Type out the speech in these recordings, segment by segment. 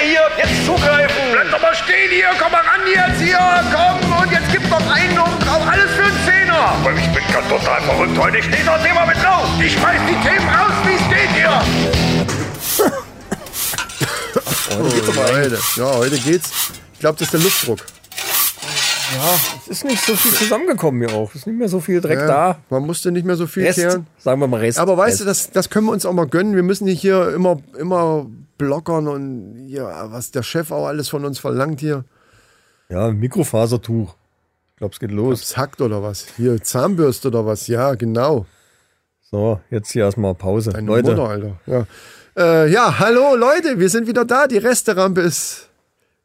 hier, jetzt zugreifen. Bleib doch mal stehen hier, komm mal ran jetzt hier, komm und jetzt gib noch einen und drauf, alles für einen Zehner. Aber ich bin ganz total verrückt heute. Ich stehe das Thema mit drauf. Ich schmeiß die Themen raus, wie es geht hier. Heute geht's aber Leute. Ja, heute geht's. Ich glaube, das ist der Luftdruck. Ja, es ist nicht so viel zusammengekommen hier auch. Es ist nicht mehr so viel Dreck da. Man musste nicht mehr so viel Rest, kehren. sagen wir mal Rest. Aber weißt Rest. du, das, das können wir uns auch mal gönnen. Wir müssen nicht hier immer, immer blockern und ja, was der Chef auch alles von uns verlangt hier. Ja, Mikrofasertuch. Ich glaube, es geht los. Ob's hackt oder was? Hier, Zahnbürste oder was? Ja, genau. So, jetzt hier erstmal Pause. Deine Leute, Mutter, Alter. Ja. Äh, ja, hallo Leute, wir sind wieder da. Die Resterampe ist,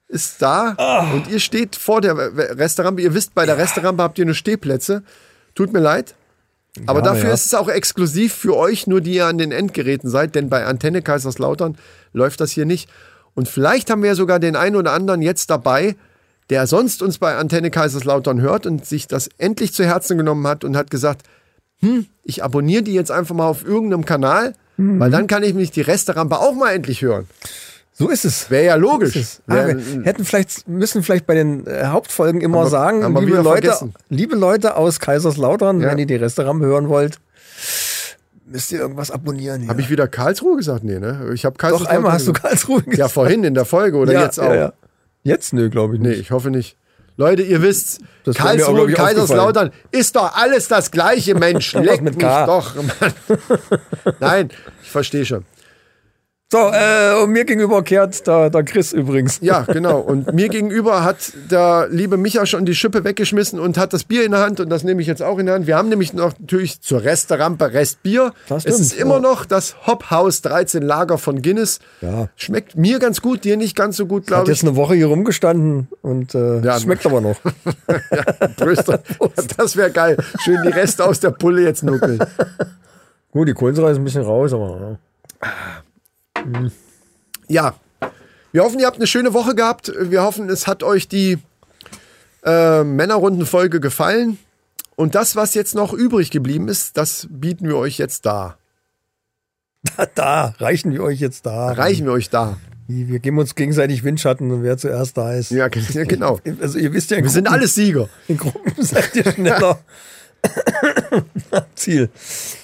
ist da. Ah. Und ihr steht vor der Resterampe. Ihr wisst, bei der Resterampe habt ihr nur Stehplätze. Tut mir leid. Aber Ja, dafür ja. ist es auch exklusiv für euch, nur die ihr an den Endgeräten seid, denn bei Antenne Kaiserslautern läuft das hier nicht. Und vielleicht haben wir ja sogar den einen oder anderen jetzt dabei, der sonst uns bei Antenne Kaiserslautern hört und sich das endlich zu Herzen genommen hat und hat gesagt, hm, ich abonniere die jetzt einfach mal auf irgendeinem Kanal, Mhm. weil dann kann ich mich die Resterampe auch mal endlich hören. So ist es. Wäre ja logisch. Es. Ah, Wär- wir hätten vielleicht, müssen vielleicht bei den äh, Hauptfolgen immer Haben wir- sagen, haben wir liebe Leute, vergessen. liebe Leute aus Kaiserslautern, Ja. wenn ihr die Restaurant hören wollt, müsst ihr irgendwas abonnieren. Habe ich wieder Karlsruhe gesagt? Nee, ne? Ich habe Doch, Kaiserslautern einmal hast du. Karlsruhe gesagt. Ja, vorhin in der Folge oder Ja, jetzt auch? ja. Jetzt? Nö, glaube ich Nee, nicht. ich hoffe nicht. Leute, ihr wisst, Das Karlsruhe und Kaiserslautern ist doch alles das gleiche, Mensch. Leck mit mich doch. Mann. Nein, ich verstehe schon. So, äh, und mir gegenüber kehrt der, der Chris übrigens. Ja, genau. Und mir gegenüber hat der liebe Micha schon die Schippe weggeschmissen und hat das Bier in der Hand und das nehme ich jetzt auch in der Hand. Wir haben nämlich noch natürlich zur Resterampe Restbier. Das es ist stimmt, immer ja. noch das Hop House 13 Lager von Guinness. Ja. Schmeckt mir ganz gut, dir nicht ganz so gut, Hat glaube jetzt ich. eine Woche hier rumgestanden und äh, Ja, schmeckt aber noch. Tröster. Das wäre geil. Schön die Reste aus der Pulle jetzt nuckeln. Gut, die Kohlensäure ist ein bisschen raus, aber ja. Ja, wir hoffen, ihr habt eine schöne Woche gehabt. Wir hoffen, es hat euch die äh, Männerrunden-Folge gefallen. Und das, was jetzt noch übrig geblieben ist, das bieten wir euch jetzt da. da reichen wir euch jetzt da. Reichen wir euch da. Wir geben uns gegenseitig Windschatten und wer zuerst da ist. Ja, ge- ja, genau. Also ihr wisst ja, Wir sind Gruppen- alles Sieger. in Gruppen seid ihr schneller. Ziel.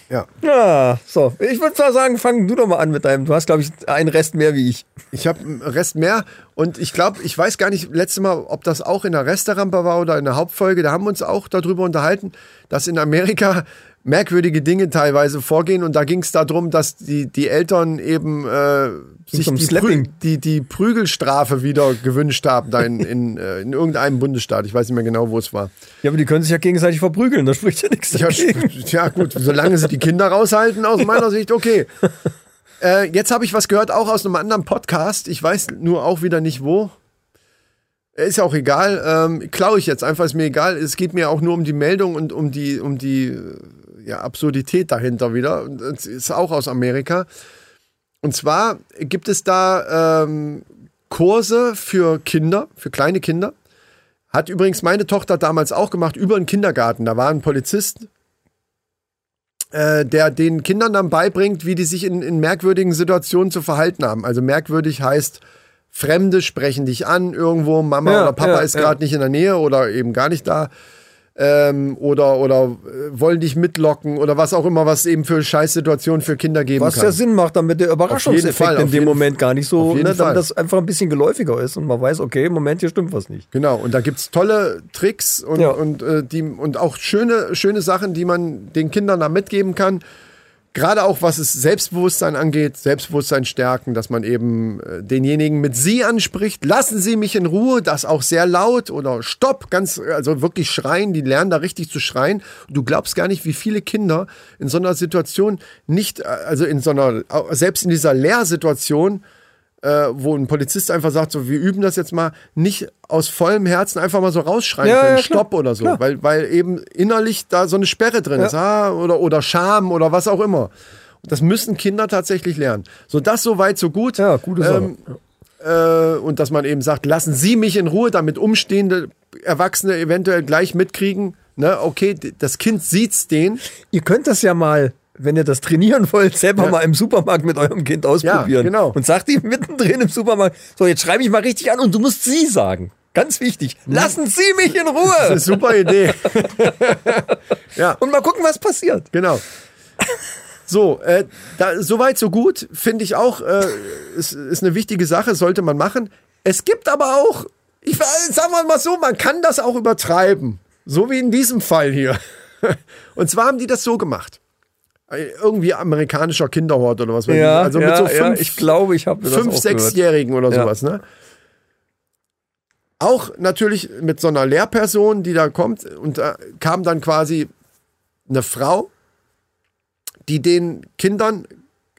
Ja. Ja, so. Ich würde mal sagen, fang du doch mal an mit deinem. Du hast, glaube ich, einen Rest mehr wie ich. Ich habe einen Rest mehr und ich glaube, ich weiß gar nicht, letztes Mal, ob das auch in der Resterampe war oder in der Hauptfolge, da haben wir uns auch darüber unterhalten, dass in Amerika merkwürdige Dinge teilweise vorgehen und da ging es darum, dass die, die Eltern eben äh, sich die, Prü die, die Prügelstrafe wieder gewünscht haben, da in, in, äh, in irgendeinem Bundesstaat. Ich weiß nicht mehr genau, wo es war. Ja, aber die können sich ja gegenseitig verprügeln, da spricht ja nichts Ja, dagegen. ja gut, solange sie die Kinder raushalten, aus meiner Sicht, okay. Äh, jetzt habe ich was gehört, auch aus einem anderen Podcast. Ich weiß nur auch wieder nicht wo. Ist ja auch egal. Ähm, Klaue ich jetzt einfach, ist mir egal. Es geht mir auch nur um die Meldung und um die, um die äh, ja, Absurdität dahinter wieder. Und es ist auch aus Amerika. Und zwar gibt es da ähm, Kurse für Kinder, für kleine Kinder. Hat übrigens meine Tochter damals auch gemacht über einen Kindergarten. Da war ein Polizist, äh, der den Kindern dann beibringt, wie die sich in, in merkwürdigen Situationen zu verhalten haben. Also merkwürdig heißt, Fremde sprechen dich an irgendwo, Mama Ja, oder Papa ja, ist ja. gerade nicht in der Nähe oder eben gar nicht da. Ähm, oder oder äh, wollen dich mitlocken oder was auch immer, was eben für Scheißsituationen für Kinder geben Was kann. ja Sinn macht, damit der Fall, Überraschungseffekt auf in dem Moment gar nicht so, ne, Fall. damit das einfach ein bisschen geläufiger ist und man weiß, okay, im Moment hier stimmt was nicht. Genau, und da gibt's tolle Tricks und, Ja. und, äh, die, und auch schöne, schöne Sachen, die man den Kindern da mitgeben kann. Gerade auch was es Selbstbewusstsein angeht, Selbstbewusstsein stärken, dass man eben äh, denjenigen mit Sie anspricht. Lassen Sie mich in Ruhe, das auch sehr laut oder Stopp, ganz, also wirklich schreien, die lernen da richtig zu schreien. Du glaubst gar nicht, wie viele Kinder in so einer Situation nicht, äh, also in so einer, selbst in dieser Lehrsituation, äh, wo ein Polizist einfach sagt, so, wir üben das jetzt mal, nicht aus vollem Herzen einfach mal so rausschreien Ja, können, ja. Stopp oder so, Klar. weil, weil eben innerlich da so eine Sperre drin Ja. ist, ah, oder, oder Scham oder was auch immer. Das müssen Kinder tatsächlich lernen. So, das so weit, so gut. Ja, gute Sache. äh, und dass man eben sagt, lassen Sie mich in Ruhe, damit umstehende Erwachsene eventuell gleich mitkriegen, ne, okay, das Kind sieht's den. Ihr könnt das ja mal, wenn ihr das trainieren wollt, selber mal im Supermarkt mit eurem Kind ausprobieren. genau. Und sagt ihm mittendrin im Supermarkt, so, jetzt schreibe ich mal richtig an und du musst sie sagen. Ganz wichtig. Lassen Sie mich in Das ist eine Ruhe. super Idee. ja, Und mal gucken, was passiert. genau. So, äh, da, soweit so gut, finde ich auch, äh, ist, ist eine wichtige Sache, sollte man machen. Es gibt aber auch, ich sagen wir mal so, man kann das auch übertreiben. So wie in diesem Fall hier. Und zwar haben die das so gemacht. Äh, Irgendwie amerikanischer Kinderhort oder was weiß ich. Ja, Also ja, mit so ja, fünf, ich glaube, ich habe fünf, sechsjährigen oder Ja. sowas, ne? Auch natürlich mit so einer Lehrperson, die da kommt und da kam dann quasi eine Frau, die den Kindern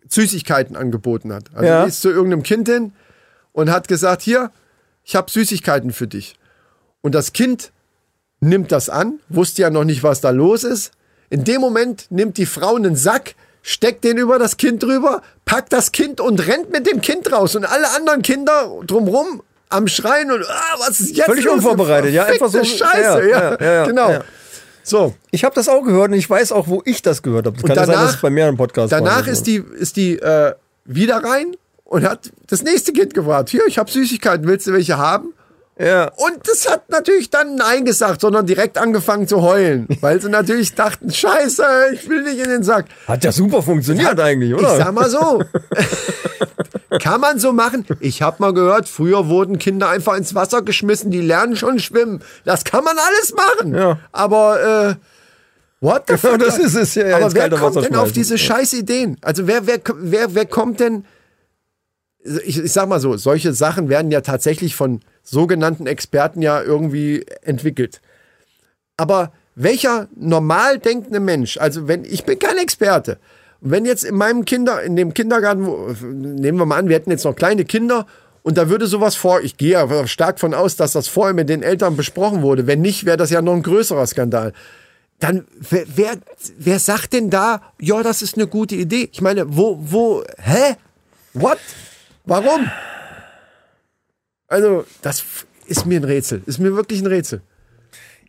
Süßigkeiten angeboten hat. Also Ja. die ist zu irgendeinem Kind hin und hat gesagt, hier, ich habe Süßigkeiten für dich. Und das Kind nimmt das an, wusste ja noch nicht, was da los ist. In dem Moment nimmt die Frau einen Sack, steckt den über das Kind drüber, packt das Kind und rennt mit dem Kind raus. Und alle anderen Kinder drumrum am Schreien und ah, was ist jetzt Völlig los? unvorbereitet, ja, einfach so- Scheiße, ja, ja, ja, ja, genau. So, Ich habe das auch gehört und ich weiß auch, wo ich das gehört habe. Das Und kann ja sein, danach- dass es bei mehreren Podcasts Danach ist die, ist die äh, wieder rein und hat das nächste Kind gefragt. Hier, ich habe Süßigkeiten, willst du welche haben? Ja. Und das hat natürlich dann Nein gesagt, sondern direkt angefangen zu heulen, weil sie natürlich dachten, scheiße, ich will nicht in den Sack. Hat ja super funktioniert eigentlich, oder? Ich sag mal so. Kann man so machen? Ich habe mal gehört, früher wurden Kinder einfach ins Wasser geschmissen, die lernen schon schwimmen. Das kann man alles machen. Ja. Aber äh, what the fuck? das ist es, ja, Aber wer kommt denn auf diese scheiß Ideen? Also wer, wer, wer, wer kommt denn? Ich, ich sag mal so, solche Sachen werden ja tatsächlich von sogenannten Experten ja irgendwie entwickelt. Aber welcher normal denkende Mensch, also wenn ich bin kein Experte, wenn jetzt in meinem Kinder, in dem Kindergarten, wo, nehmen wir mal an, wir hätten jetzt noch kleine Kinder und da würde sowas vor, ich gehe ja stark von aus, dass das vorher mit den Eltern besprochen wurde. Wenn nicht, wäre das ja noch ein größerer Skandal. Dann, wer, wer, wer sagt denn da, ja, das ist eine gute Idee? Ich meine, wo, wo, hä? What? Warum? Also, das ist mir ein Rätsel. Ist mir wirklich ein Rätsel.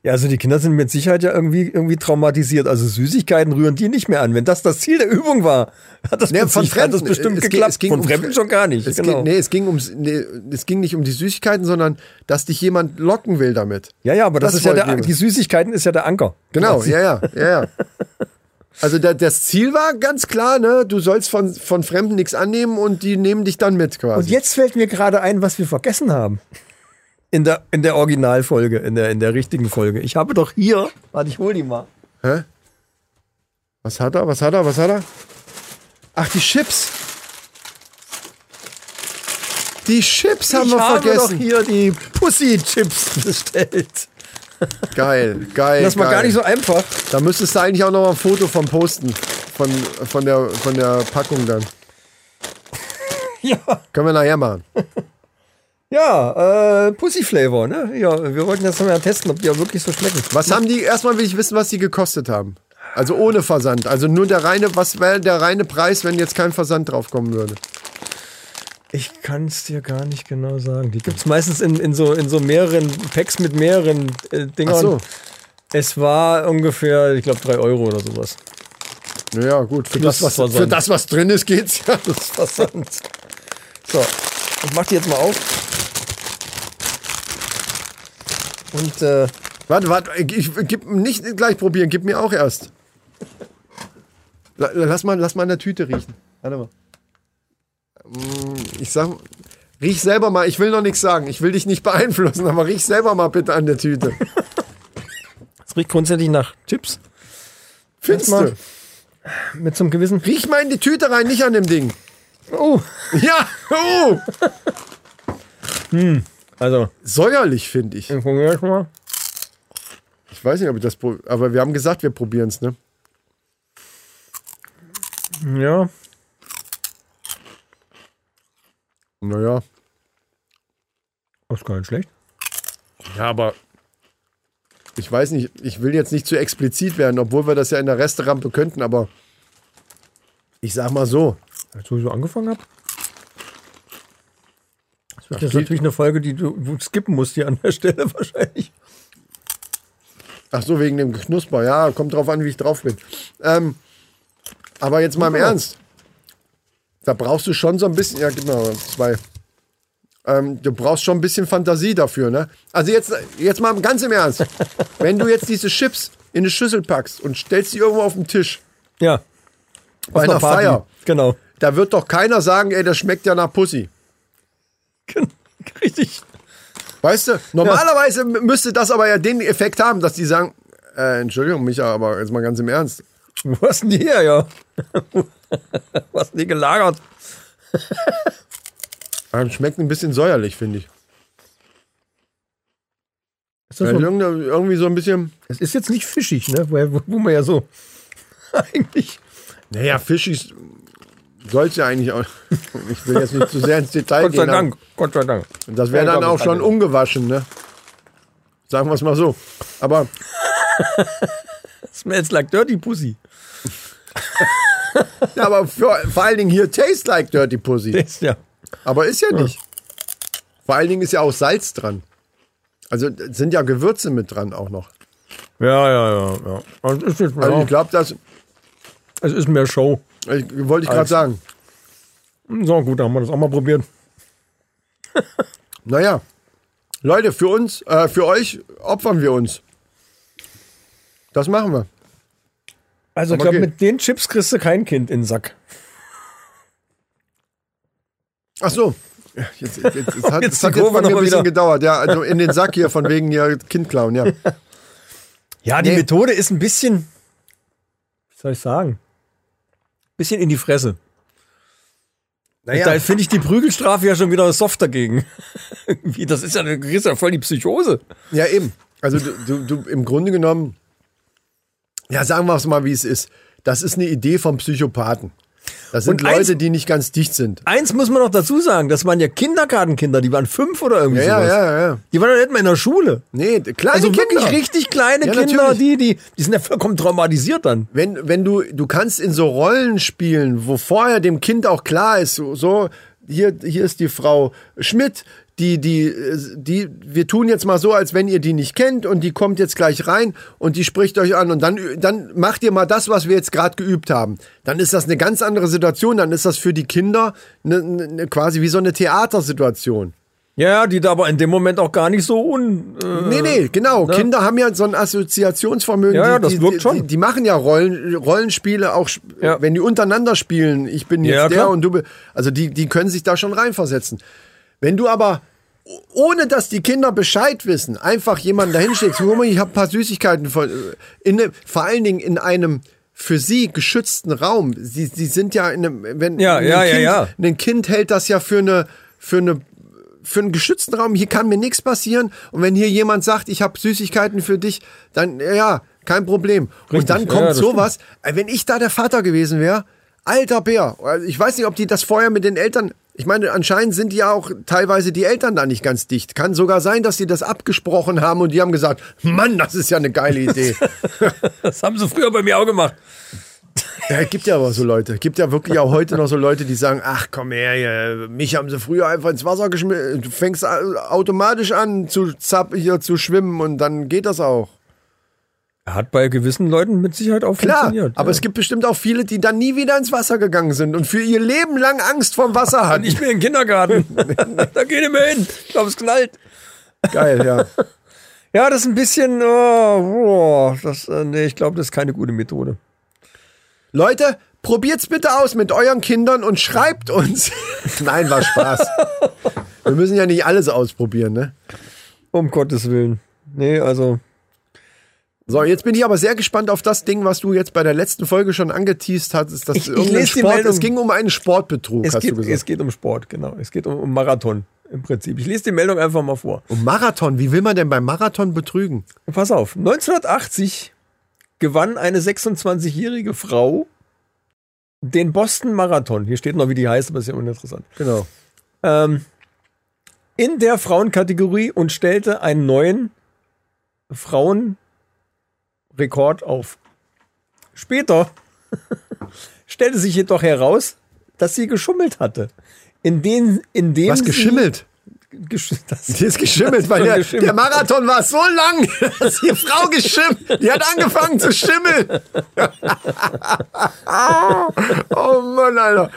Ja, also die Kinder sind mit Sicherheit ja irgendwie, irgendwie traumatisiert. Also Süßigkeiten rühren die nicht mehr an. Wenn das das Ziel der Übung war, hat das, mit von hat das Fremden. bestimmt Es ging- geklappt. es ging von um Fremden Fre- schon gar nicht. Es genau. ging, nee, es ging, ums, nee, es ging nicht um die Süßigkeiten, sondern dass dich jemand locken will damit. Ja, ja, aber das, Das ist ja der, die Süßigkeiten ist ja der Anker. Genau, Quasi. ja, ja, ja, ja. Also der, das Ziel war ganz klar, ne? Du sollst von, von Fremden nichts annehmen und die nehmen dich dann mit quasi. Und jetzt fällt mir gerade ein, was wir vergessen haben. In der, in der Originalfolge, in der, in der richtigen Folge. Ich habe doch hier, warte, ich hol die mal. Hä? Was hat er? Was hat er? Was hat er? Ach, die Chips. Die Chips haben ich wir habe doch vergessen. hier die Pussy-Chips bestellt. Geil, geil. Das war geil. gar nicht so einfach. Da müsstest du eigentlich auch noch mal ein Foto von posten. Von, von, der, von der Packung dann. Ja. Können wir nachher machen. Ja, äh, Pussy-Flavor, ne? Ja, wir wollten das mal testen, ob die auch wirklich so schmecken. Was haben die, erstmal will ich wissen, was die gekostet haben. Also ohne Versand. Also nur der reine, was wäre der reine Preis, wenn jetzt kein Versand draufkommen würde? Ich kann es dir gar nicht genau sagen. Die gibt's meistens in, in, so, in so mehreren Packs mit mehreren äh, Dingern. Ach so. Es war ungefähr, ich glaube, drei Euro oder sowas. Naja, gut. Für das, was, für das, was drin ist, geht's ja. Das Versand. So, ich mach die jetzt mal auf. Und äh, Warte, warte, ich, gib nicht gleich probieren, gib mir auch erst. La- Lass mal, lass mal in der Tüte riechen. Warte mal. Mm, Ich sag, riech selber mal, ich will noch nichts sagen, ich will dich nicht beeinflussen, aber riech selber mal bitte an der Tüte. es riecht grundsätzlich nach Chips. Findest mal. du? Mit so einem gewissen. Riech mal in die Tüte rein, nicht an dem Ding. Oh, Ja, oh. also, Säuerlich, finde ich. ich mal. Ich weiß nicht, ob ich das, aber wir haben gesagt, wir probieren es, ne? Ja, Naja. das ist gar nicht schlecht. Ja, aber ich weiß nicht, ich will jetzt nicht zu explizit werden, obwohl wir das ja in der Resterampe könnten, aber ich sag mal so. Als ich so angefangen habe. Das jetzt die- natürlich eine Folge, die du skippen musst hier an der Stelle wahrscheinlich. Ach so, wegen dem Knusper. Ja, kommt drauf an, wie ich drauf bin. Ähm, Aber jetzt mal im Ernst. Da brauchst du schon so ein bisschen. Ja, mal zwei. Ähm, du brauchst schon ein bisschen Fantasie dafür, ne? Also jetzt, jetzt mal ganz im Ernst. Wenn du jetzt diese Chips in eine Schüssel packst und stellst die irgendwo auf den Tisch, Ja. bei einer Party. Feier, Genau. da wird doch keiner sagen, ey, das schmeckt ja nach Pussy. Richtig. Weißt du? Normalerweise m- müsste das aber ja den Effekt haben, dass die sagen, äh, Entschuldigung, Micha, aber jetzt mal ganz im Ernst. Wo hast denn die her, ja? Denn die gelagert? Schmeckt ein bisschen säuerlich, finde ich. Ist das so, irgendwie so ein bisschen. es ist jetzt nicht fischig, ne? Wo, wo man ja so eigentlich. Naja, fischig soll es ja eigentlich auch. Ich will jetzt nicht zu sehr ins Detail Gott sei gehen. Dank, Gott sei Dank. Das wäre dann auch schon ungewaschen, ne? Sagen wir es mal so. Aber Smells like dirty pussy. Ja, aber für, vor allen Dingen hier Taste Like Dirty Pussy. Das, ja. Aber ist ja nicht. Vor allen Dingen ist ja auch Salz dran. Also sind ja Gewürze mit dran auch noch. Ja, ja, ja, ja. Also ist, jetzt, Also ich glaube, das es ist mehr Show. ich, wollte ich gerade sagen. So, gut, dann haben wir das auch mal probiert. Naja, Leute, für uns, äh, für euch opfern wir uns. Das machen wir. Also, ich glaube, mit den Chips kriegst du kein Kind in den Sack. Ach so. Ja, Jetzt, jetzt, jetzt, es hat, Jetzt hat jetzt bei mir ein bisschen wieder. gedauert. Ja, also in den Sack hier von wegen hier Kind klauen, ja. Ja, die Nee. Methode ist ein bisschen, wie soll ich sagen, bisschen in die Fresse. Da finde ich die Prügelstrafe ja schon wieder soft dagegen. Das ist ja, das ist ja voll die Psychose. Ja, eben. Also du, du, du im Grunde genommen, ja, sagen wir es mal, wie es ist. Das ist eine Idee vom Psychopathen. Das sind eins- Leute, die nicht ganz dicht sind. Eins muss man noch dazu sagen, das waren ja Kindergartenkinder, die waren fünf oder irgendwie Ja, ja, sowas. ja, ja. Die waren doch nicht mehr in der Schule. Nee, kleine Also Kinder. wirklich richtig kleine Ja, Kinder, natürlich. die, die, die sind ja vollkommen traumatisiert dann. Wenn, wenn du, du kannst in so Rollen spielen, wo vorher dem Kind auch klar ist, so, so hier, hier ist die Frau Schmidt, die, die, die, wir tun jetzt mal so, als wenn ihr die nicht kennt und die kommt jetzt gleich rein und die spricht euch an und dann, dann macht ihr mal das, was wir jetzt gerade geübt haben. Dann ist das eine ganz andere Situation, dann ist das für die Kinder eine, eine, quasi wie so eine Theatersituation. Ja, die da aber in dem Moment auch gar nicht so un. Äh, Nee, nee, genau. Kinder haben ja so ein Assoziationsvermögen. Ja, ja, das die, wirkt die, schon. Die, die machen ja Rollen, Rollenspiele auch, Ja. wenn die untereinander spielen. Ich bin jetzt Ja, der klar. und du bist. Also die, die können sich da schon reinversetzen. Wenn du aber, ohne dass die Kinder Bescheid wissen, einfach jemanden dahin mal, ich habe ein paar Süßigkeiten von, in, ne- vor allen Dingen in einem für sie geschützten Raum. Sie, sie sind ja in einem, wenn Ja, ein ja, ja, kind, ja. ein Kind hält das ja für eine, für eine für einen geschützten Raum, hier kann mir nichts passieren. Und wenn hier jemand sagt, ich habe Süßigkeiten für dich, dann ja, kein Problem. Richtig, und dann ja, kommt das sowas, äh, wenn ich da der Vater gewesen wäre, alter Bär, also ich weiß nicht, ob die das vorher mit den Eltern, ich meine, anscheinend sind ja auch teilweise die Eltern da nicht ganz dicht. Kann sogar sein, dass die das abgesprochen haben und die haben gesagt, Mann, das ist ja eine geile Idee. Das haben sie früher bei mir auch gemacht. Ja, es gibt ja aber so Leute. Es gibt ja wirklich auch heute noch so Leute, die sagen, ach komm her, mich haben sie früher einfach ins Wasser geschmissen. Du fängst au- automatisch an zu zapp, hier zu schwimmen und dann geht das auch. Hat bei gewissen Leuten mit Sicherheit auch Klar, funktioniert. aber ja. es gibt bestimmt auch viele, die dann nie wieder ins Wasser gegangen sind und für ihr Leben lang Angst vorm Wasser hatten. Ich bin im Kindergarten. da geht mehr hin. Ich glaube, es knallt. Geil, ja. Ja, das ist ein bisschen. Oh, oh, das, äh, nee, ich glaube, das ist keine gute Methode. Leute, probiert's bitte aus mit euren Kindern und schreibt uns. Nein, war Spaß. Wir müssen ja nicht alles ausprobieren, ne? Um Gottes Willen. Nee, also. So, jetzt bin ich aber sehr gespannt auf das Ding, was du jetzt bei der letzten Folge schon angeteased hattest. Dass Ich- ich lese die Sport, Meldung. es ging um einen Sportbetrug, Es hast geht, du gesagt. es geht um Sport, genau. Es geht um, um Marathon im Prinzip. Ich lese die Meldung einfach mal vor. um Marathon. Wie will man denn beim Marathon betrügen? Pass auf. 1980 gewann eine 26-jährige Frau den Boston Marathon. Hier steht noch, wie die heißt, aber ist ja uninteressant. Genau. Ähm, in der Frauenkategorie und stellte einen neuen Frauenrekord auf. Später stellte sich jedoch heraus, dass sie geschummelt hatte. In den, in dem Was sie- geschimmelt? die ist geschimmelt, weil der, geschimmelt. der, Marathon war so lang, dass die Frau geschimmelt, die hat angefangen zu schimmeln. oh Mann, Alter.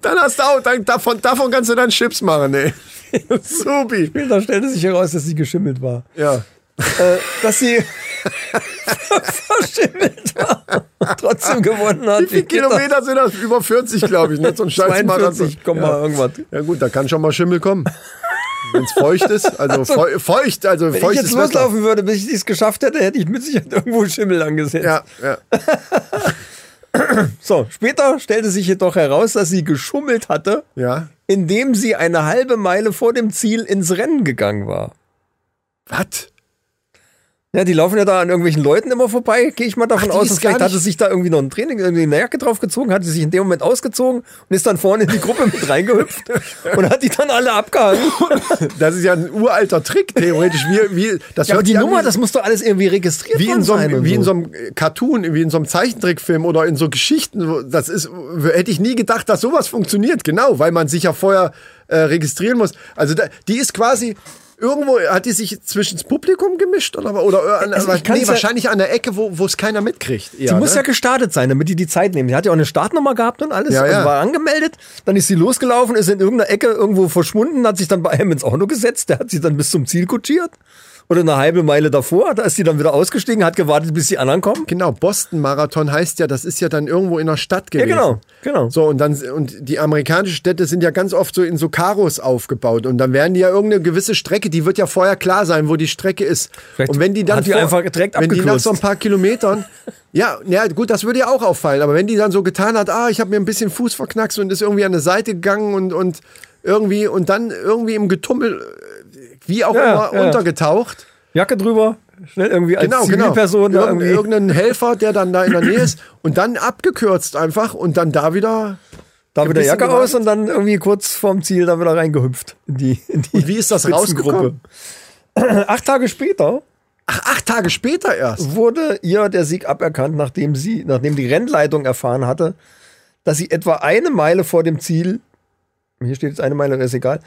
Dann hast du auch, dann, davon, davon kannst du dann Chips machen, ey. Supi. Da stellte sich heraus, dass sie geschimmelt war. Ja. Äh, dass sie verschimmelt war. Trotzdem gewonnen hat. Wie viele Kilometer sind das? Über 40, glaube ich. Nicht so ein scheiß 42, komm ja. mal irgendwas. Ja gut, da kann schon mal Schimmel kommen. Wenn es feucht ist, also, also feucht, also wenn feucht ich jetzt loslaufen würde, bis ich es geschafft hätte, hätte ich mit Sicherheit irgendwo Schimmel angesetzt. Ja, ja. so, später stellte sich jedoch heraus, dass sie geschummelt hatte, ja. indem sie eine halbe Meile vor dem Ziel ins Rennen gegangen war. Was? Ja, die laufen ja da an irgendwelchen Leuten immer vorbei, gehe ich mal davon Ach, aus. Und vielleicht hatte sich da irgendwie noch ein Training, irgendwie eine Jacke draufgezogen, hat sie sich in dem Moment ausgezogen und ist dann vorne in die Gruppe mit reingehüpft und hat die dann alle abgehangen. Das ist ja ein uralter Trick, theoretisch. Wie, wie, das ja, aber die Nummer, das muss doch alles irgendwie registriert wie in so einem, Wie so. in so einem Cartoon, wie in so einem Zeichentrickfilm oder in so Geschichten. Das ist, hätte ich nie gedacht, dass sowas funktioniert. Genau, weil man sich ja vorher äh, registrieren muss. Also da, die ist quasi Irgendwo hat die sich zwischen das Publikum gemischt oder, oder an, also nee, ja wahrscheinlich an der Ecke, wo es keiner mitkriegt. Eher, sie muss ne? ja gestartet sein, damit die die Zeit nehmen. Sie hat ja auch eine Startnummer gehabt und alles, ja, also ja. war angemeldet. Dann ist sie losgelaufen, ist in irgendeiner Ecke irgendwo verschwunden, hat sich dann bei einem ins Auto gesetzt, der hat sie dann bis zum Ziel kutschiert oder eine halbe Meile davor. Da ist sie dann wieder ausgestiegen, hat gewartet, bis die anderen kommen. Genau, Boston-Marathon heißt ja, das ist ja dann irgendwo in der Stadt gewesen. Ja, genau, genau. So, und dann, und die amerikanischen Städte sind ja ganz oft so in so Karos aufgebaut. Und dann werden die ja irgendeine gewisse Strecke, die wird ja vorher klar sein, wo die Strecke ist. Vielleicht und wenn die dann hat die vor, einfach direkt wenn die nach so ein paar Kilometern Ja, ja, gut, das würde ja auch auffallen. Aber wenn die dann so getan hat, ah, ich habe mir ein bisschen Fuß verknackst und ist irgendwie an eine Seite gegangen und, und irgendwie und dann irgendwie im Getummel, wie auch ja, immer, ja. untergetaucht. Jacke drüber, schnell irgendwie als genau, genau. Zivilperson. Genau. Irgend, irgendein Helfer, der dann da in der Nähe ist und dann abgekürzt einfach und dann da wieder. Da wieder Jacke gewartet. aus und dann irgendwie kurz vorm Ziel da wieder reingehüpft in die, in die Und wie ist das rausgekommen? Acht Tage später. Ach, acht Tage später erst. Wurde ihr der Sieg aberkannt, nachdem sie, nachdem die Rennleitung erfahren hatte, dass sie etwa eine Meile vor dem Ziel, hier steht jetzt eine Meile, ist egal,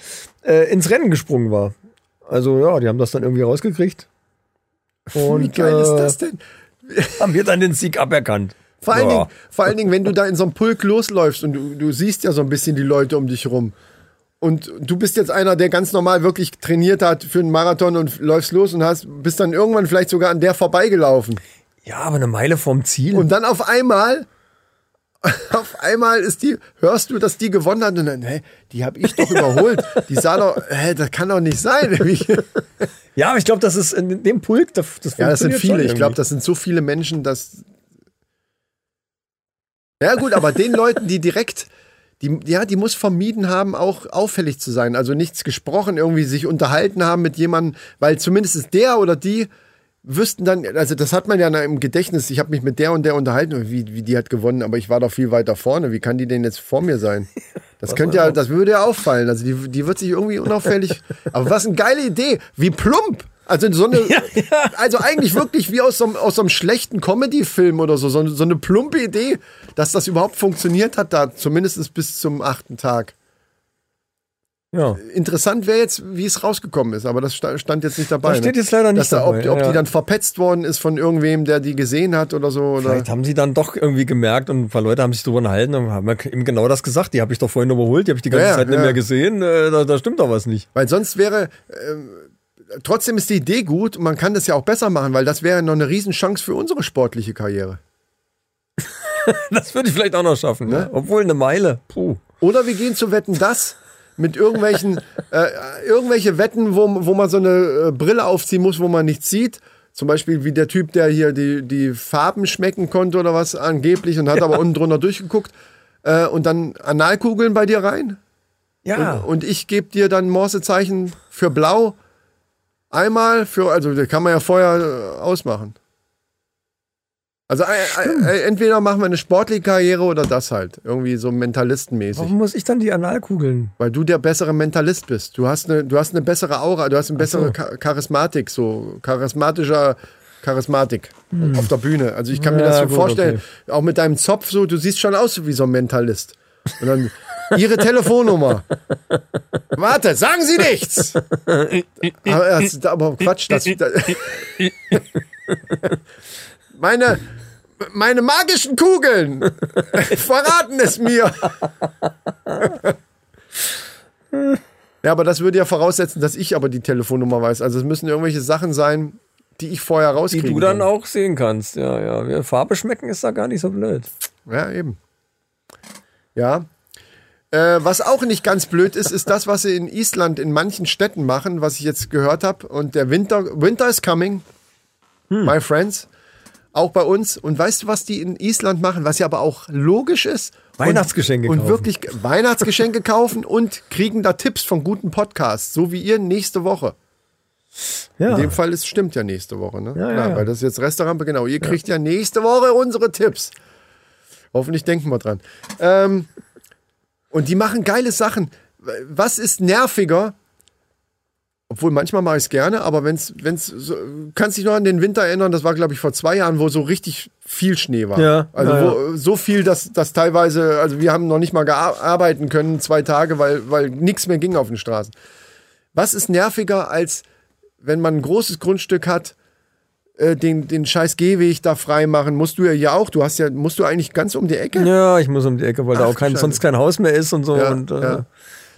äh, ins Rennen gesprungen war. Also ja, die haben das dann irgendwie rausgekriegt. Und, Wie geil äh, ist das denn? haben wir dann den Sieg aberkannt. Vor allen, ja. Dingen, vor allen Dingen, wenn du da in so einem Pulk losläufst und du, du siehst ja so ein bisschen die Leute um dich rum. Und du bist jetzt einer, der ganz normal wirklich trainiert hat für einen Marathon und läufst los und hast, bist dann irgendwann vielleicht sogar an der vorbeigelaufen. Ja, aber eine Meile vom Ziel. Und dann auf einmal auf einmal ist die, hörst du, dass die gewonnen hat und dann, hä, die habe ich doch überholt. Die sah doch, hä, das kann doch nicht sein. ja, aber ich glaube, das ist in dem Pulk, das, das Ja, das sind viele. Ich glaube, das sind so viele Menschen, dass. Ja, gut, aber den Leuten, die direkt, die, ja, die muss vermieden haben, auch auffällig zu sein. Also nichts gesprochen, irgendwie sich unterhalten haben mit jemandem, weil zumindest ist der oder die wüssten dann, also das hat man ja im Gedächtnis, ich habe mich mit der und der unterhalten, wie, wie die hat gewonnen, aber ich war doch viel weiter vorne. Wie kann die denn jetzt vor mir sein? Das könnte ja, das würde ja auffallen. Also die, die wird sich irgendwie unauffällig. aber was eine geile Idee. Wie plump. Also so eine, ja, ja. also eigentlich wirklich wie aus so, einem, aus so einem schlechten Comedy-Film oder so, so, so eine plumpe Idee, dass das überhaupt funktioniert hat da, zumindest bis zum achten Tag. Ja. Interessant wäre jetzt, wie es rausgekommen ist, aber das stand jetzt nicht dabei. Das steht ne? jetzt leider nicht dabei. Da, ob, ob ja. die dann verpetzt worden ist von irgendwem, der die gesehen hat oder so. Oder? Vielleicht haben sie dann doch irgendwie gemerkt und ein paar Leute haben sich drüber unterhalten und haben eben genau das gesagt. Die habe ich doch vorhin überholt, die habe ich die ganze ja, Zeit nicht mehr gesehen. Äh, da, da, stimmt doch was nicht. Weil sonst wäre, äh, trotzdem ist die Idee gut und man kann das ja auch besser machen, weil das wäre noch eine Riesenchance für unsere sportliche Karriere. das würde ich vielleicht auch noch schaffen, ne? obwohl eine Meile. Puh. Oder wir gehen zu Wetten, das mit irgendwelchen äh, irgendwelche Wetten, wo, wo man so eine äh, Brille aufziehen muss, wo man nichts sieht. Zum Beispiel wie der Typ, der hier die, die Farben schmecken konnte oder was angeblich und hat ja. aber unten drunter durchgeguckt. Äh, und dann Analkugeln bei dir rein. Ja. Und, und ich gebe dir dann Morsezeichen für blau. Einmal für, also das kann man ja vorher äh, ausmachen. Also äh, äh, entweder machen wir eine sportliche Karriere oder das halt. Irgendwie so mentalistenmäßig. Warum muss ich dann die Analkugeln? Weil du der bessere Mentalist bist. Du hast eine, du hast eine bessere Aura, du hast eine bessere so. Charismatik, so charismatischer Charismatik hm. auf der Bühne. Also ich kann ja, mir das so gut, vorstellen. Okay. Auch mit deinem Zopf so, du siehst schon aus wie so ein Mentalist. Und dann Ihre Telefonnummer. Warte, sagen Sie nichts. aber, aber Quatsch, das, das meine, meine magischen Kugeln verraten es mir. ja, aber das würde ja voraussetzen, dass ich aber die Telefonnummer weiß. Also es müssen irgendwelche Sachen sein, die ich vorher rauskriege. Die du dann kann. auch sehen kannst. Ja, ja. Farbe schmecken ist da gar nicht so blöd. Ja, eben. Ja. Äh, was auch nicht ganz blöd ist, ist das, was sie in Island in manchen Städten machen, was ich jetzt gehört habe. Und der Winter, Winter is coming, hm. my friends. Auch bei uns. Und weißt du, was die in Island machen, was ja aber auch logisch ist? Weihnachtsgeschenke und, kaufen. Und wirklich Weihnachtsgeschenke kaufen und kriegen da Tipps von guten Podcasts, so wie ihr nächste Woche. Ja. In dem Fall ist, stimmt ja nächste Woche, ne? Ja, Klar, ja, weil das ist jetzt Restaurant, genau. Ihr kriegt ja. nächste Woche unsere Tipps. Hoffentlich denken wir dran. Ähm, und die machen geile Sachen. Was ist nerviger? Obwohl manchmal mache ich es gerne, aber wenn es, wenn's so, kannst dich noch an den Winter erinnern, das war glaube ich vor zwei Jahren, wo so richtig viel Schnee war. Ja, also ja, wo, so viel, dass, dass teilweise, also wir haben noch nicht mal arbeiten können, zwei Tage, weil, weil nichts mehr ging auf den Straßen. Was ist nerviger als wenn man ein großes Grundstück hat, äh, den, den scheiß Gehweg da frei machen, musst du ja hier auch. Du hast ja, musst du eigentlich ganz um die Ecke? Ja, ich muss um die Ecke, weil Ach, da auch kein, sonst kein Haus mehr ist und so. Ja, und, äh, ja.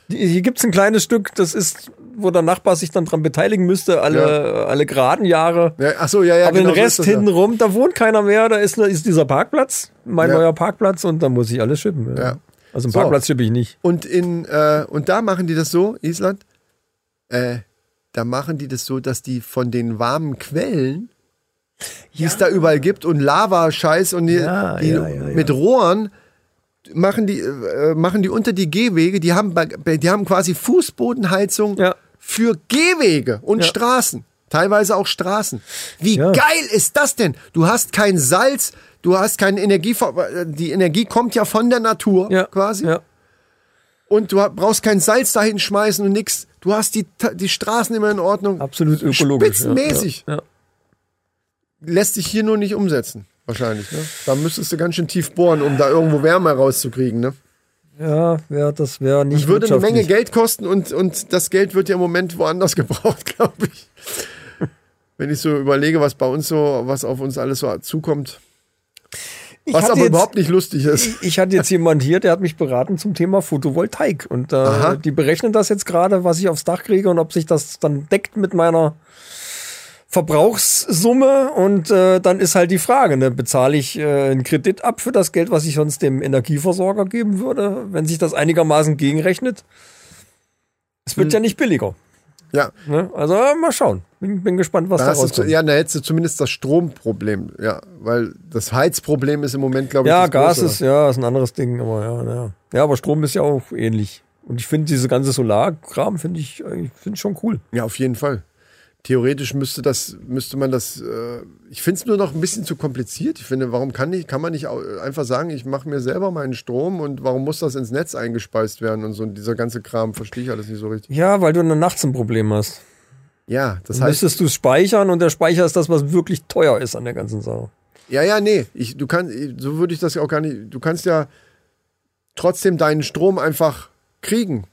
Hier gibt's ein kleines Stück, das ist, wo der Nachbar sich dann dran beteiligen müsste, alle, ja. alle geraden Jahre. Ja, ach so, ja, ja. Aber genau den Rest so hinten rum, da wohnt keiner mehr, da ist, ist dieser Parkplatz, mein neuer Parkplatz und da muss ich alles schippen. Ja. Also einen so. Parkplatz schippe ich nicht. Und in, äh, und da machen die das so, Island, äh, da machen die das so, dass die von den warmen Quellen, die ja. es da überall gibt, und Lava-Scheiß und die, ja, die ja, mit Rohren machen die, äh, machen die unter die Gehwege, die haben, die haben quasi Fußbodenheizung für Gehwege und Straßen. Teilweise auch Straßen. Wie geil ist das denn? Du hast kein Salz, du hast keine Energie, die Energie kommt ja von der Natur quasi. Und du brauchst kein Salz dahin schmeißen und nix. Du hast die, die Straßen immer in Ordnung. Absolut ökologisch. Spitzenmäßig. Ja, ja. Lässt sich hier nur nicht umsetzen, wahrscheinlich. Ne? Da müsstest du ganz schön tief bohren, um da irgendwo Wärme rauszukriegen. Ne? Ja, wär, das wäre nicht. Das würde eine Menge Geld kosten und, und das Geld wird ja im Moment woanders gebraucht, glaube ich. Wenn ich so überlege, was bei uns so, was auf uns alles so zukommt. Ich Was aber jetzt, überhaupt nicht lustig ist. Ich hatte jetzt jemand hier, der hat mich beraten zum Thema Photovoltaik. Und äh, die berechnen das jetzt gerade, was ich aufs Dach kriege und ob sich das dann deckt mit meiner Verbrauchssumme. Und äh, dann ist halt die Frage, ne, bezahle ich äh, einen Kredit ab für das Geld, was ich sonst dem Energieversorger geben würde, wenn sich das einigermaßen gegenrechnet? Es wird hm. ja nicht billiger. Ja. Ne? Also mal schauen. Bin, bin gespannt, was da, rauskommt. Ja, da hättest du zumindest das Stromproblem. Ja, weil das Heizproblem ist im Moment, glaube ich, Ja, Gas größere. ist, ja, ist ein anderes Ding. Aber ja, ja. ja, aber Strom ist ja auch ähnlich. Und ich finde diese ganze Solarkram, finde ich, ich finde schon cool. Ja, auf jeden Fall theoretisch müsste das, müsste man das, äh, ich finde es nur noch ein bisschen zu kompliziert. Ich finde, warum kann, ich, kann man nicht einfach sagen, ich mache mir selber meinen Strom und warum muss das ins Netz eingespeist werden und so und dieser ganze Kram, verstehe ich alles nicht so richtig. Ja, weil du dann nachts ein Problem hast. Ja, das heißt. Müsstest du speichern und der Speicher ist das, was wirklich teuer ist an der ganzen Sache. Ja, ja, nee, ich, du kannst, so würde ich das ja auch gar nicht, du kannst ja trotzdem deinen Strom einfach kriegen.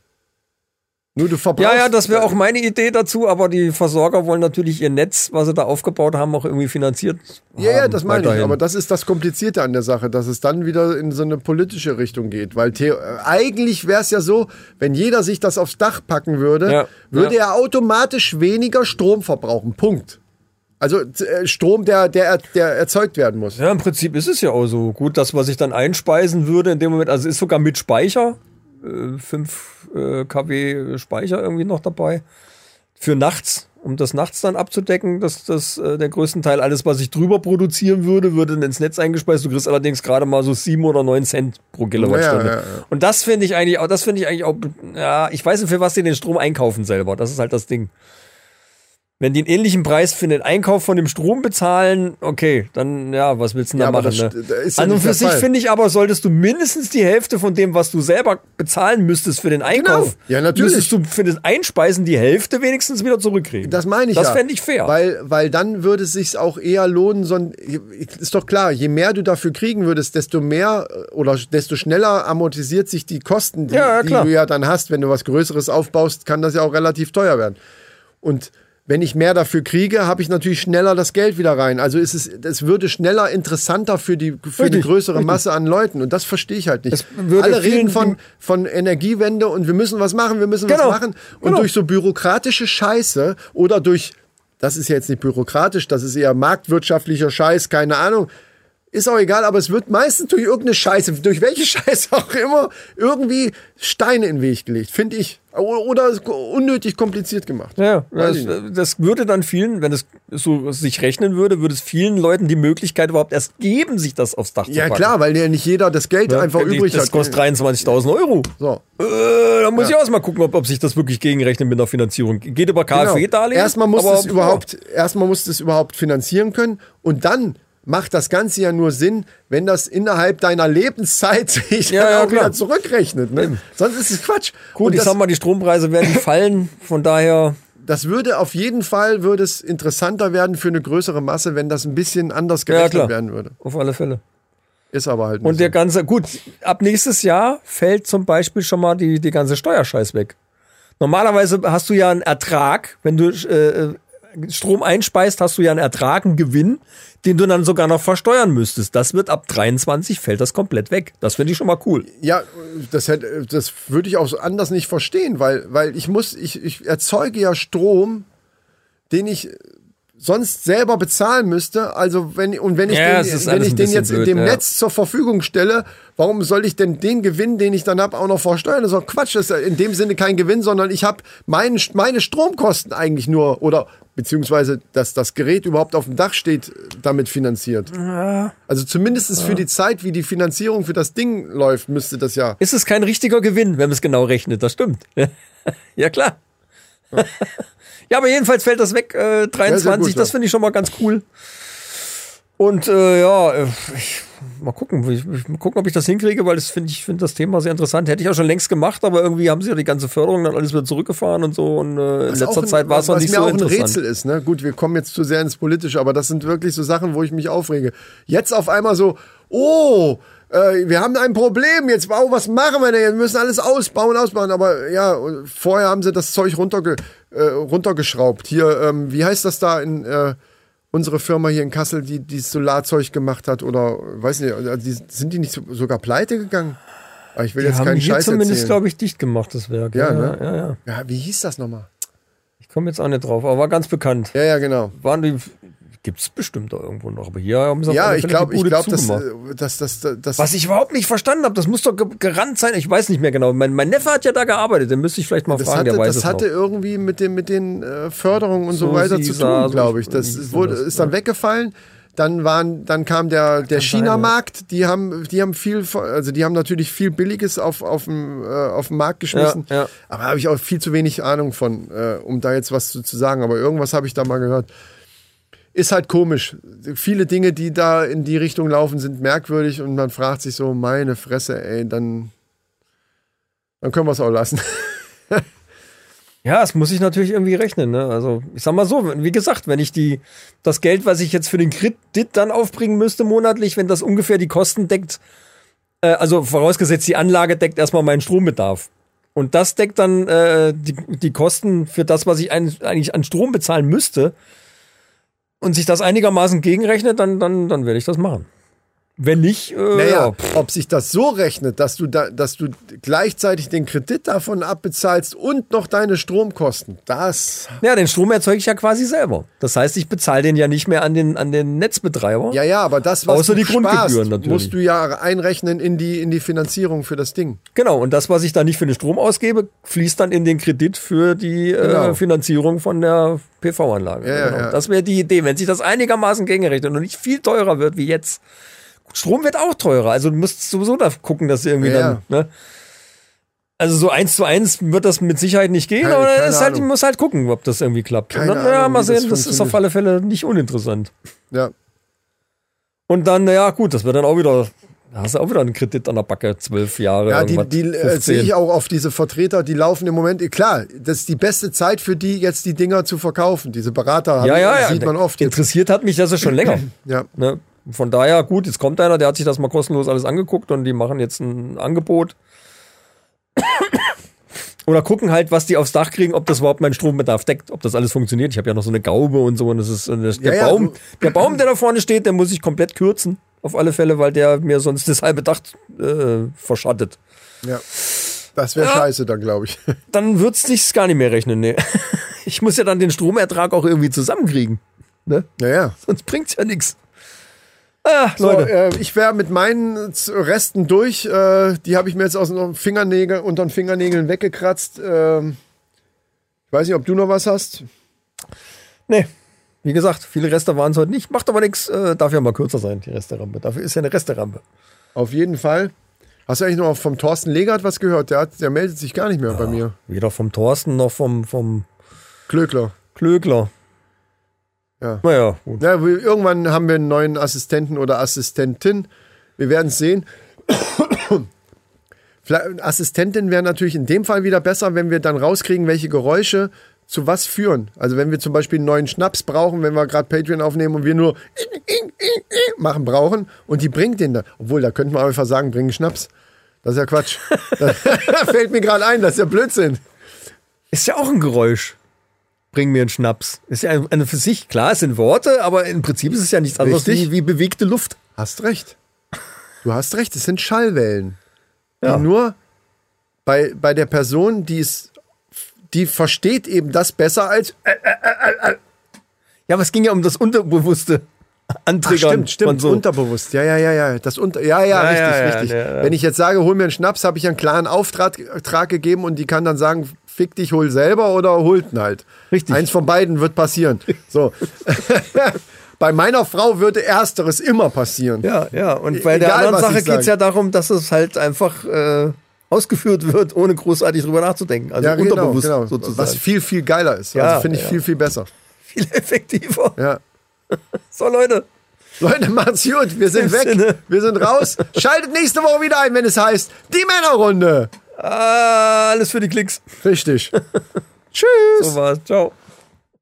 Nur du verbrauchst. Ja, ja, das wäre auch meine Idee dazu, aber die Versorger wollen natürlich ihr Netz, was sie da aufgebaut haben, auch irgendwie finanziert. Ja, haben, ja, das meine weiterhin. ich. Aber das ist das Komplizierte an der Sache, dass es dann wieder in so eine politische Richtung geht. Weil äh, eigentlich wäre es ja so, wenn jeder sich das aufs Dach packen würde, ja, würde ja. er automatisch weniger Strom verbrauchen. Punkt. Also äh, Strom, der, der, der erzeugt werden muss. Ja, im Prinzip ist es ja auch so. Gut, das, was ich dann einspeisen würde in dem Moment, also ist sogar mit Speicher. 5 äh, kW Speicher irgendwie noch dabei. Für nachts, um das nachts dann abzudecken, dass das äh, der größten Teil alles, was ich drüber produzieren würde, würde dann ins Netz eingespeist. Du kriegst allerdings gerade mal so 7 oder 9 Cent pro Kilowattstunde. Ja, ja, ja. Und das finde ich eigentlich auch, das finde ich eigentlich auch, ja, ich weiß nicht, für was die den Strom einkaufen selber. Das ist halt das Ding. Wenn die einen ähnlichen Preis für den Einkauf von dem Strom bezahlen, okay, dann ja, was willst du denn Ja, da machen? das Ne? st- da ist ja An und für sich finde ich aber, solltest du mindestens die Hälfte von dem, was du selber bezahlen müsstest für den Einkauf, Genau. Ja, natürlich. müsstest du für das Einspeisen die Hälfte wenigstens wieder zurückkriegen. Das meine ich Das ja. fände ich fair. Weil, weil dann würde es sich auch eher lohnen, so ein, ist doch klar, je mehr du dafür kriegen würdest, desto mehr äh, oder desto schneller amortisiert sich die Kosten, die, Ja, die du ja dann hast. Wenn du was Größeres aufbaust, kann das ja auch relativ teuer werden. Und wenn ich mehr dafür kriege, habe ich natürlich schneller das Geld wieder rein. Also ist es, es würde schneller interessanter für die für eine Richtig, größere richtig. Masse an Leuten. Und das verstehe ich halt nicht. Alle reden von, von Energiewende und wir müssen was machen, wir müssen Genau, was machen. Und genau. durch so bürokratische Scheiße oder durch, das ist ja jetzt nicht bürokratisch, das ist eher marktwirtschaftlicher Scheiß, keine Ahnung. Ist auch egal, aber es wird meistens durch irgendeine Scheiße, durch welche Scheiße auch immer, irgendwie Steine in den Weg gelegt, finde ich. Oder unnötig kompliziert gemacht. Ja, das, das würde dann vielen, wenn es so sich rechnen würde, würde es vielen Leuten die Möglichkeit überhaupt erst geben, sich das aufs Dach zu Ja packen. klar, weil ja nicht jeder das Geld Ja, einfach übrig das hat. kostet 23.000 Euro. So. Äh, da muss ich auch mal gucken, ob, ob sich das wirklich gegenrechnet mit der Finanzierung. Geht über KfW-Darlehen? Genau. Erstmal muss es überhaupt, erstmal muss es überhaupt finanzieren können und dann macht das Ganze ja nur Sinn, wenn das innerhalb deiner Lebenszeit sich Ja, dann ja, auch klar. wieder zurückrechnet. Ne? Sonst ist es Quatsch. Gut, und ich das, sag mal, die Strompreise werden fallen, von daher. das würde auf jeden Fall würde es interessanter werden für eine größere Masse, wenn das ein bisschen anders Ja, gerechnet klar. werden würde. Auf alle Fälle. Ist aber halt nicht Und der ganze, gut, ab nächstes Jahr fällt zum Beispiel schon mal die, die ganze Steuerscheiß weg. Normalerweise hast du ja einen Ertrag, wenn du äh, Strom einspeist, hast du ja einen Ertrag, einen Gewinn, den du dann sogar noch versteuern müsstest. Das wird ab 23 fällt das komplett weg. Das finde ich schon mal cool. Ja, das, das würde ich auch anders nicht verstehen, weil, weil ich muss, ich, ich erzeuge ja Strom, den ich sonst selber bezahlen müsste. Also wenn und wenn ich Ja, den, wenn ich den jetzt in blöd, dem ja. Netz zur Verfügung stelle, warum soll ich denn den Gewinn, den ich dann habe, auch noch versteuern? Das ist doch Quatsch. Das ist ja in dem Sinne kein Gewinn, sondern ich habe mein, meine Stromkosten eigentlich nur oder beziehungsweise dass das Gerät überhaupt auf dem Dach steht, damit finanziert. Also zumindest für die Zeit, wie die Finanzierung für das Ding läuft, müsste das ja. Ist es kein richtiger Gewinn, wenn man es genau rechnet, das stimmt. ja, klar. Ja, aber jedenfalls fällt das weg, äh, 23, gut, das finde ich schon mal ganz cool. Und äh, ja, äh, ich, mal gucken, ich, ich, mal gucken, ob ich das hinkriege, weil das finde ich finde das Thema sehr interessant. Hätte ich auch schon längst gemacht, aber irgendwie haben sie ja die ganze Förderung dann alles wieder zurückgefahren und so. Und äh, in letzter ein- Zeit war es noch was nicht mir so auch ein interessant. Rätsel ist. Ne? Gut, wir kommen jetzt zu sehr ins Politische, aber das sind wirklich so Sachen, wo ich mich aufrege. Jetzt auf einmal so, oh, äh, wir haben ein Problem, jetzt wow, was machen wir denn? Wir müssen alles ausbauen, ausbauen. Aber ja, vorher haben sie das Zeug runterge äh, runtergeschraubt. Hier, ähm, wie heißt das da in äh, unsere Firma hier in Kassel, die dieses Solarzeug gemacht hat? Oder weiß nicht, also die, sind die nicht so, sogar pleite gegangen? Aber ich will Die jetzt haben keinen hier Scheiß zumindest, glaube ich, dicht gemacht, das Werk. Ja, ja, ne? ja, ja. Ja, wie hieß das nochmal? Ich komme jetzt auch nicht drauf, aber war ganz bekannt. Ja, ja, genau. Waren die, gibt's bestimmt da irgendwo noch, aber hier haben sie Ja, ich glaube, ich glaube, dass, äh, dass, dass, dass, Was ich überhaupt nicht verstanden habe, das muss doch ge gerannt sein. Ich weiß nicht mehr genau. Mein, mein Neffe hat ja da gearbeitet, den müsste ich vielleicht mal das fragen, hatte, der weiß das es hatte noch. irgendwie mit, dem, mit den äh, Förderungen und so, So weiter zu tun, glaube ich. Das wurde, ist dann weggefallen. Dann waren, dann kam der, der China-Markt. Die haben, die haben viel, also die haben natürlich viel Billiges auf, auf dem, äh, auf den Markt geschmissen. Ja, ja. Aber habe ich auch viel zu wenig Ahnung von, äh, um da jetzt was zu, zu sagen. Aber irgendwas habe ich da mal gehört. Ist halt komisch. Viele Dinge, die da in die Richtung laufen, sind merkwürdig und man fragt sich so, meine Fresse, ey, dann, dann können wir es auch lassen. Ja, es muss ich natürlich irgendwie rechnen. Ne? Also ich sag mal so, wie gesagt, wenn ich die das Geld, was ich jetzt für den Kredit dann aufbringen müsste monatlich, wenn das ungefähr die Kosten deckt, äh, also vorausgesetzt die Anlage deckt erstmal meinen Strombedarf. Und das deckt dann äh, die, die Kosten für das, was ich eigentlich an Strom bezahlen müsste. Und sich das einigermaßen gegenrechnet, dann, dann, dann werde ich das machen. Wenn nicht, äh, Naja, ja, ob sich das so rechnet, dass du, da, dass du gleichzeitig den Kredit davon abbezahlst und noch deine Stromkosten, das. Ja, den Strom erzeuge ich ja quasi selber. Das heißt, ich bezahle den ja nicht mehr an den, an den Netzbetreiber. Ja, ja, aber das, was Außer du die Grundgebühren sparst, natürlich. musst du ja einrechnen in die, in die Finanzierung für das Ding. Genau, und das, was ich da nicht für den Strom ausgebe, fließt dann in den Kredit für die Genau. äh, Finanzierung von der PV-Anlage. Ja, ja, genau. ja. Das wäre die Idee, wenn sich das einigermaßen gegenrechnet und nicht viel teurer wird wie jetzt. Strom wird auch teurer, also du musst sowieso da gucken, dass irgendwie Ja, dann. Ne? Also so eins zu eins wird das mit Sicherheit nicht gehen, Keine- aber keine es halt, muss halt gucken, ob das irgendwie klappt. Keine Und dann, ja, Ahnung, mal wie das sehen, das, ist auf alle Fälle nicht uninteressant. Ja. Und dann, ja gut, das wird dann auch wieder, da hast du auch wieder einen Kredit an der Backe, zwölf Jahre. Ja, die, die äh, 15. sehe ich auch auf diese Vertreter, die laufen im Moment, eh, klar, das ist die beste Zeit für die, jetzt die Dinger zu verkaufen. Diese Berater Ja, ja, ja. sieht man oft. Jetzt. Interessiert hat mich das ja schon länger. Ja. Ne? Von daher, gut, jetzt kommt einer, der hat sich das mal kostenlos alles angeguckt und die machen jetzt ein Angebot. Oder gucken halt, was die aufs Dach kriegen, ob das überhaupt meinen Strombedarf deckt, ob das alles funktioniert. Ich habe ja noch so eine Gaube und so und das ist und das, der Ja, ja, Baum, der Baum, der da vorne steht, der muss ich komplett kürzen, auf alle Fälle, weil der mir sonst das halbe Dach äh, verschattet. Ja. Das wäre Ja. scheiße dann, glaube ich. Dann wird's sich gar nicht mehr rechnen, nee. Ich muss ja dann den Stromertrag auch irgendwie zusammenkriegen, ne? Ja, ja. Sonst bringt's ja nichts. Ah, So, Leute. äh, ich wäre mit meinen Resten durch. Äh, die habe ich mir jetzt aus den Fingernägeln, unter den Fingernägeln weggekratzt. Ich weiß nicht, ob du noch was hast. Nee. Wie gesagt, viele Reste waren es heute nicht. Macht aber nichts. Äh, darf ja mal kürzer sein, die Resterampe. Dafür ist ja eine Resterampe. Auf jeden Fall. Hast du eigentlich noch vom Thorsten Legert was gehört? Der, hat, der meldet sich gar nicht mehr bei mir. Weder vom Thorsten noch vom, vom Klöckler. Klögler. Ja. Naja, gut. Ja, wir, irgendwann haben wir einen neuen Assistenten oder Assistentin. Wir werden es sehen. Assistentin wäre natürlich in dem Fall wieder besser, wenn wir dann rauskriegen, welche Geräusche zu was führen. Also wenn wir zum Beispiel einen neuen Schnaps brauchen, wenn wir gerade Patreon aufnehmen und wir nur machen brauchen und die bringt den dann. Obwohl, da könnten wir einfach sagen, bringen Schnaps. Das ist ja Quatsch. da fällt mir gerade ein, das ist ja Blödsinn. Ist ja auch ein Geräusch. Bring mir einen Schnaps. Ist ja eine, eine für sich. Klar, es sind Worte, aber im Prinzip ist es ja nichts anderes Richtig. wie, wie bewegte Luft. Hast recht. Du hast recht, es sind Schallwellen. Ja. Die nur bei, bei der Person, die es, die versteht eben das besser als. Ja, aber es ging ja um das Unterbewusste. Ach, Antriggern stimmt, stimmt, von so. unterbewusst. Ja, ja, ja, ja. Das unter, ja, ja, Ja, richtig, ja, richtig. ja. Wenn ich jetzt sage, hol mir einen Schnaps, habe ich einen klaren Auftrag Trag gegeben und die kann dann sagen, fick dich, hol selber oder holt ihn halt. Richtig. Eins von beiden wird passieren. So. Bei meiner Frau würde ersteres immer passieren. Ja, ja. Und bei der Egal, anderen Sache geht es ja darum, dass es halt einfach äh, ausgeführt wird, ohne großartig drüber nachzudenken. Also Ja, genau, unterbewusst genau. sozusagen. Was viel, viel geiler ist. Ja, also finde ich ja. viel, viel besser. viel effektiver. Ja. So, Leute. Leute, macht's gut. Wir sind weg. Sinne. Wir sind raus. Schaltet nächste Woche wieder ein, wenn es heißt, die Männerrunde. Ah, alles für die Klicks. Richtig. So war's. Ciao.